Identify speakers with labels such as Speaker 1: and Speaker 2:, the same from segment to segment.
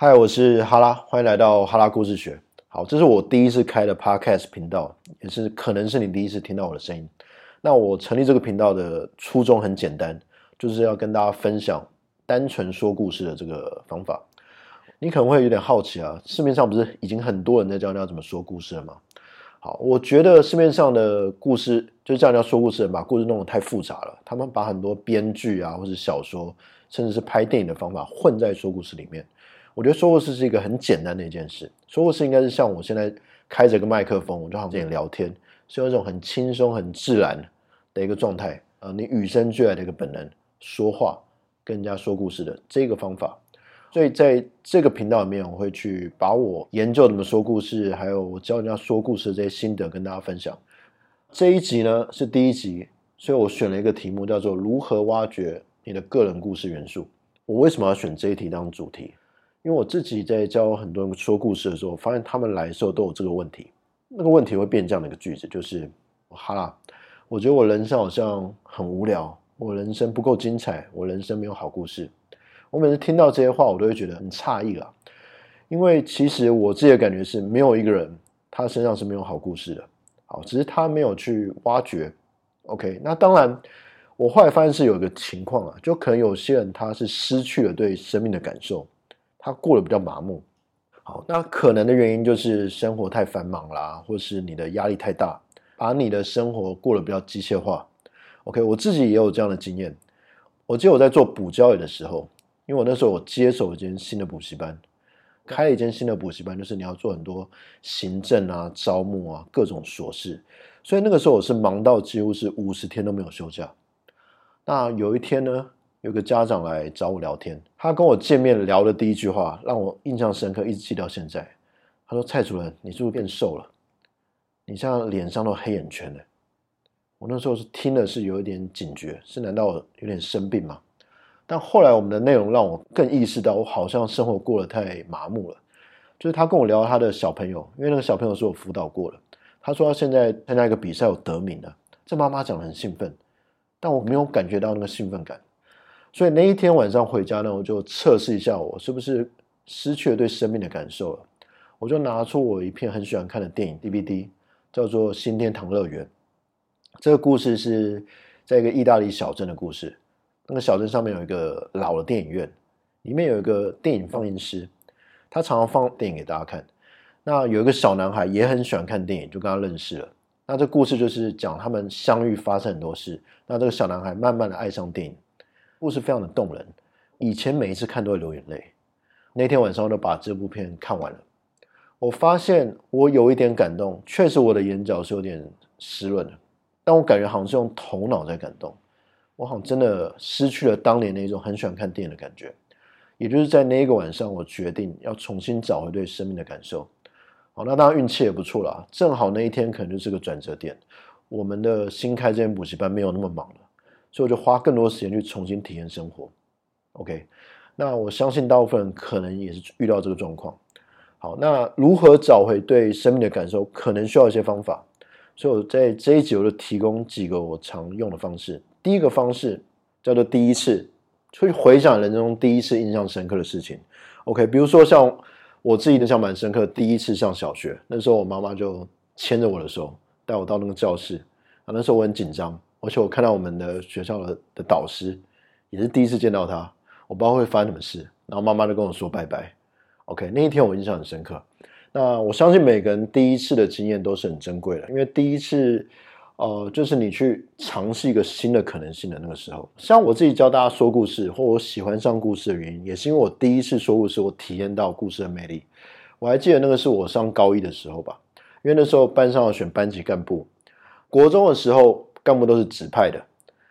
Speaker 1: 嗨，我是哈拉，欢迎来到哈拉故事学。好，这是我第一次开的 Podcast 频道，也是可能是你第一次听到我的声音。那我成立这个频道的初衷很简单，就是要跟大家分享单纯说故事的这个方法。你可能会有点好奇啊，市面上不是已经很多人在教你要怎么说故事了吗？好，我觉得市面上的故事就是教你要说故事，把故事弄得太复杂了。他们把很多编剧啊，或者小说，甚至是拍电影的方法混在说故事里面。我觉得说故事是一个很简单的一件事，说故事应该是像我现在开着个麦克风，我就好像跟你聊天，是用一种很轻松、很自然的一个状态，呃，你与生俱来的一个本能，说话跟人家说故事的这个方法。所以在这个频道里面，我会去把我研究怎么说故事，还有我教人家说故事的这些心得跟大家分享。这一集呢是第一集，所以我选了一个题目叫做“如何挖掘你的个人故事元素”。我为什么要选这一题当主题？因为我自己在教很多人说故事的时候，发现他们来的时候都有这个问题。那个问题会变这样的一个句子，就是“哈啦，我觉得我人生好像很无聊，我人生不够精彩，我人生没有好故事。”我每次听到这些话，我都会觉得很诧异啦。因为其实我自己的感觉是，没有一个人他身上是没有好故事的。好，只是他没有去挖掘。OK，那当然，我后来发现是有一个情况啊，就可能有些人他是失去了对生命的感受。他过得比较麻木，好，那可能的原因就是生活太繁忙啦，或是你的压力太大，把你的生活过得比较机械化。OK，我自己也有这样的经验。我记得我在做补教员的时候，因为我那时候我接手一间新的补习班，开了一间新的补习班，就是你要做很多行政啊、招募啊各种琐事，所以那个时候我是忙到几乎是五十天都没有休假。那有一天呢，有个家长来找我聊天，他跟我见面聊的第一句话让我印象深刻，一直记到现在。他说：“蔡主任，你是不是变瘦了？你现在脸上都黑眼圈了。”我那时候是听的是有一点警觉，是难道有点生病吗？但后来我们的内容让我更意识到，我好像生活过得太麻木了。就是他跟我聊他的小朋友，因为那个小朋友是我辅导过的，他说他现在参加一个比赛有得名了，这妈妈讲的很兴奋，但我没有感觉到那个兴奋感。所以那一天晚上回家呢，我就测试一下我是不是失去了对生命的感受了。我就拿出我一片很喜欢看的电影 DVD，叫做《新天堂乐园》。这个故事是在一个意大利小镇的故事。那个小镇上面有一个老的电影院，里面有一个电影放映师，他常常放电影给大家看。那有一个小男孩也很喜欢看电影，就跟他认识了。那这故事就是讲他们相遇发生很多事。那这个小男孩慢慢的爱上电影。故事非常的动人，以前每一次看都会流眼泪。那天晚上我就把这部片看完了，我发现我有一点感动，确实我的眼角是有点湿润的，但我感觉好像是用头脑在感动，我好像真的失去了当年那种很喜欢看电影的感觉。也就是在那一个晚上，我决定要重新找回对生命的感受。好，那当然运气也不错啦，正好那一天可能就是个转折点，我们的新开这间补习班没有那么忙了。所以我就花更多时间去重新体验生活，OK？那我相信大部分人可能也是遇到这个状况。好，那如何找回对生命的感受，可能需要一些方法。所以我在这一集我就提供几个我常用的方式。第一个方式叫做第一次，去回想人生中第一次印象深刻的事情。OK？比如说像我自己印象蛮深刻，第一次上小学，那时候我妈妈就牵着我的手带我到那个教室，啊，那时候我很紧张。而且我看到我们的学校的的导师，也是第一次见到他，我不知道会发生什么事。然后妈妈就跟我说拜拜。OK，那一天我印象很深刻。那我相信每个人第一次的经验都是很珍贵的，因为第一次，呃，就是你去尝试一个新的可能性的那个时候。像我自己教大家说故事，或我喜欢上故事的原因，也是因为我第一次说故事，我体验到故事的魅力。我还记得那个是我上高一的时候吧，因为那时候班上要选班级干部，国中的时候。干部都是指派的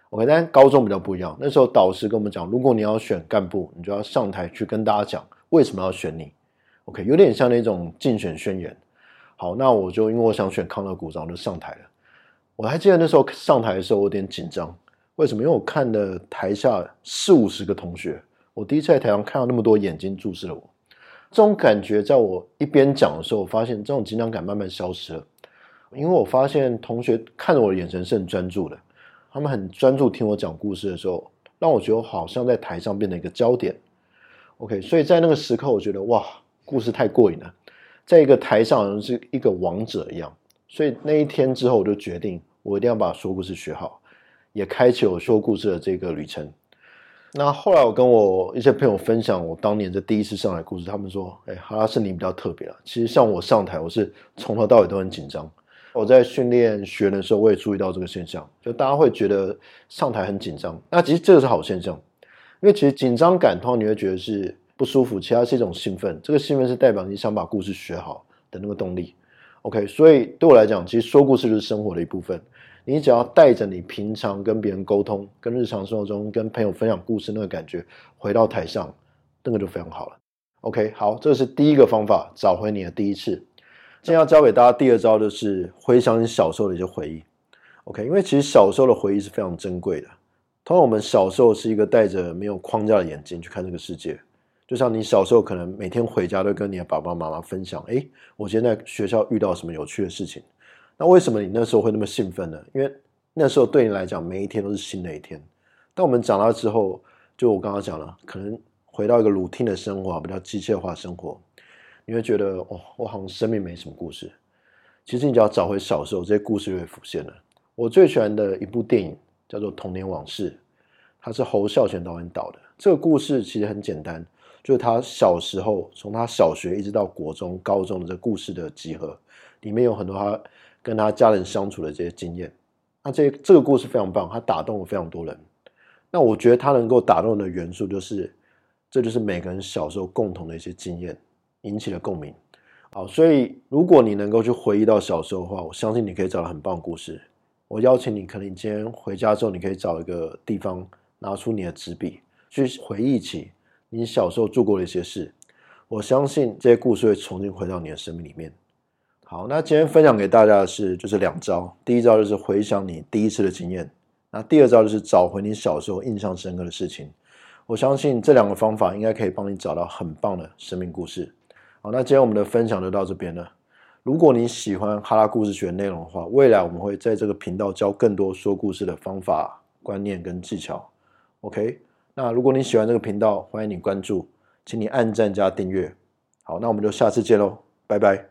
Speaker 1: ，OK，但高中比较不一样。那时候导师跟我们讲，如果你要选干部，你就要上台去跟大家讲为什么要选你，OK，有点像那种竞选宣言。好，那我就因为我想选康乐股长，就上台了。我还记得那时候上台的时候，我有点紧张。为什么？因为我看的台下四五十个同学，我第一次在台上看到那么多眼睛注视了我，这种感觉，在我一边讲的时候，我发现这种紧张感慢慢消失了。因为我发现同学看着我的眼神是很专注的，他们很专注听我讲故事的时候，让我觉得我好像在台上变成一个焦点。OK，所以在那个时刻，我觉得哇，故事太过瘾了，在一个台上好像是一个王者一样。所以那一天之后，我就决定我一定要把说故事学好，也开启我说故事的这个旅程。那后来我跟我一些朋友分享我当年的第一次上台故事，他们说：“哎，哈拉是你比较特别啊。其实像我上台，我是从头到尾都很紧张。我在训练学的时候，我也注意到这个现象，就大家会觉得上台很紧张。那其实这个是好现象，因为其实紧张感通常你会觉得是不舒服，其他是一种兴奋。这个兴奋是代表你想把故事学好的那个动力。OK，所以对我来讲，其实说故事就是生活的一部分。”你只要带着你平常跟别人沟通、跟日常生活中跟朋友分享故事那个感觉，回到台上，那个就非常好了。OK，好，这是第一个方法，找回你的第一次。今天要教给大家第二招，就是回想你小时候的一些回忆。OK，因为其实小时候的回忆是非常珍贵的。通常我们小时候是一个戴着没有框架的眼睛去看这个世界，就像你小时候可能每天回家都跟你的爸爸妈妈分享：“诶，我今天在学校遇到什么有趣的事情。”那为什么你那时候会那么兴奋呢？因为那时候对你来讲，每一天都是新的一天。当我们长大之后，就我刚刚讲了，可能回到一个 routine 的生活，比较机械化生活，你会觉得哦，我好像生命没什么故事。其实你只要找回小时候，这些故事就会浮现了。我最喜欢的一部电影叫做《童年往事》，它是侯孝贤导演导的。这个故事其实很简单，就是他小时候从他小学一直到国中、高中的这故事的集合，里面有很多他。跟他家人相处的这些经验，那这这个故事非常棒，他打动了非常多人。那我觉得他能够打动的元素，就是这就是每个人小时候共同的一些经验引起了共鸣。好，所以如果你能够去回忆到小时候的话，我相信你可以找到很棒的故事。我邀请你，可能你今天回家之后，你可以找一个地方，拿出你的纸笔，去回忆起你小时候做过的一些事。我相信这些故事会重新回到你的生命里面。好，那今天分享给大家的是，就是两招。第一招就是回想你第一次的经验，那第二招就是找回你小时候印象深刻的事情。我相信这两个方法应该可以帮你找到很棒的生命故事。好，那今天我们的分享就到这边了。如果你喜欢哈拉故事学内容的话，未来我们会在这个频道教更多说故事的方法、观念跟技巧。OK，那如果你喜欢这个频道，欢迎你关注，请你按赞加订阅。好，那我们就下次见喽，拜拜。